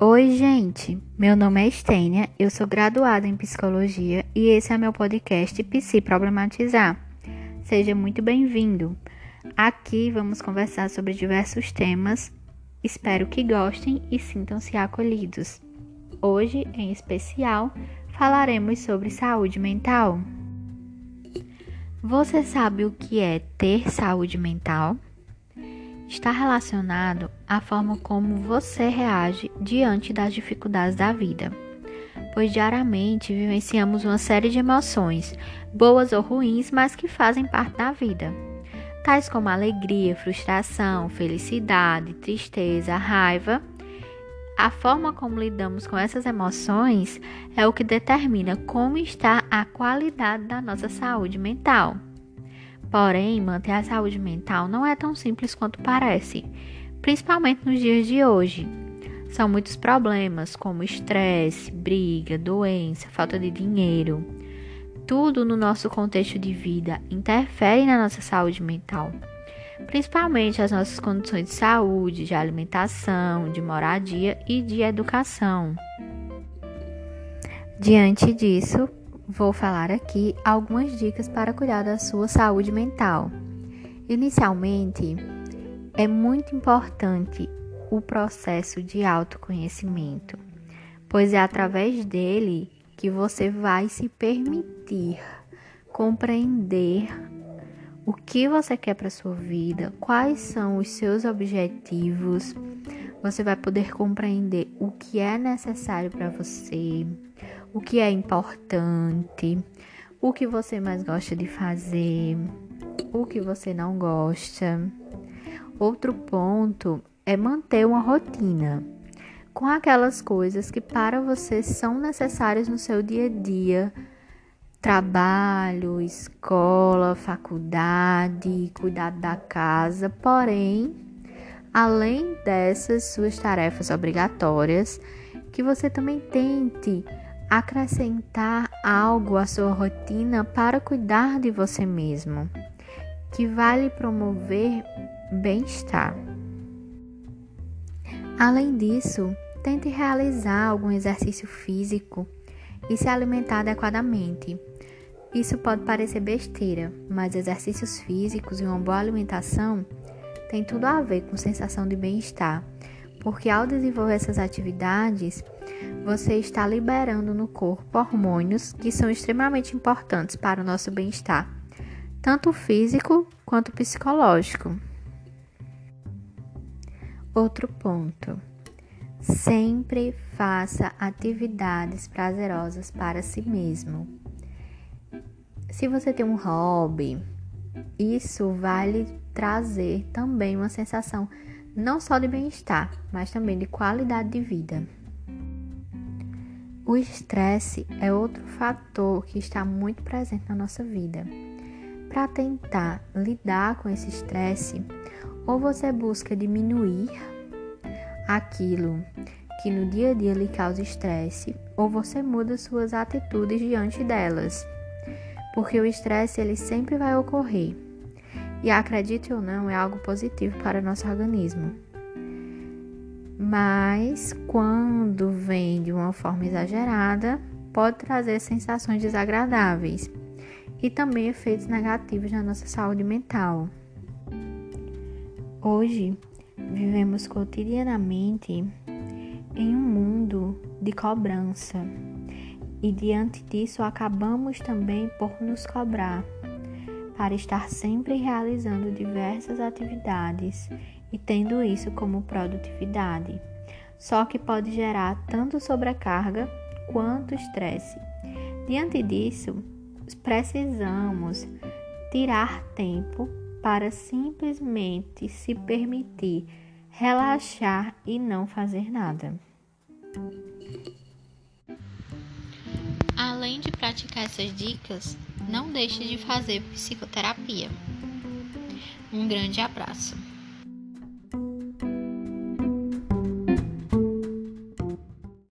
Oi, gente. Meu nome é Estênia, eu sou graduada em psicologia e esse é meu podcast Psi Problematizar. Seja muito bem-vindo. Aqui vamos conversar sobre diversos temas. Espero que gostem e sintam-se acolhidos. Hoje, em especial, falaremos sobre saúde mental. Você sabe o que é ter saúde mental? está relacionado à forma como você reage diante das dificuldades da vida. Pois diariamente vivenciamos uma série de emoções, boas ou ruins, mas que fazem parte da vida, tais como alegria, frustração, felicidade, tristeza, raiva. A forma como lidamos com essas emoções é o que determina como está a qualidade da nossa saúde mental. Porém, manter a saúde mental não é tão simples quanto parece, principalmente nos dias de hoje. São muitos problemas, como estresse, briga, doença, falta de dinheiro. Tudo no nosso contexto de vida interfere na nossa saúde mental, principalmente as nossas condições de saúde, de alimentação, de moradia e de educação. Diante disso, vou falar aqui algumas dicas para cuidar da sua saúde mental. Inicialmente, é muito importante o processo de autoconhecimento, pois é através dele que você vai se permitir compreender o que você quer para sua vida, quais são os seus objetivos. Você vai poder compreender o que é necessário para você, o que é importante, o que você mais gosta de fazer, o que você não gosta. Outro ponto é manter uma rotina com aquelas coisas que para você são necessárias no seu dia a dia. Trabalho, escola, faculdade, cuidado da casa, porém, além dessas suas tarefas obrigatórias, que você também tente acrescentar algo à sua rotina para cuidar de você mesmo, que vai lhe promover bem-estar. Além disso, tente realizar algum exercício físico e se alimentar adequadamente. Isso pode parecer besteira, mas exercícios físicos e uma boa alimentação têm tudo a ver com sensação de bem-estar, porque ao desenvolver essas atividades, você está liberando no corpo hormônios que são extremamente importantes para o nosso bem-estar, tanto físico quanto psicológico. Outro ponto. Sempre faça atividades prazerosas para si mesmo. Se você tem um hobby, isso vai lhe trazer também uma sensação não só de bem-estar, mas também de qualidade de vida. O estresse é outro fator que está muito presente na nossa vida. Para tentar lidar com esse estresse, ou você busca diminuir aquilo que no dia a dia lhe causa estresse, ou você muda suas atitudes diante delas. Porque o estresse ele sempre vai ocorrer. E acredite ou não, é algo positivo para nosso organismo mas quando vem de uma forma exagerada, pode trazer sensações desagradáveis e também efeitos negativos na nossa saúde mental. Hoje, vivemos cotidianamente em um mundo de cobrança e diante disso acabamos também por nos cobrar para estar sempre realizando diversas atividades e tendo isso como produtividade, só que pode gerar tanto sobrecarga quanto estresse. Diante disso, precisamos tirar tempo para simplesmente se permitir relaxar e não fazer nada. Além de praticar essas dicas, não deixe de fazer psicoterapia. Um grande abraço.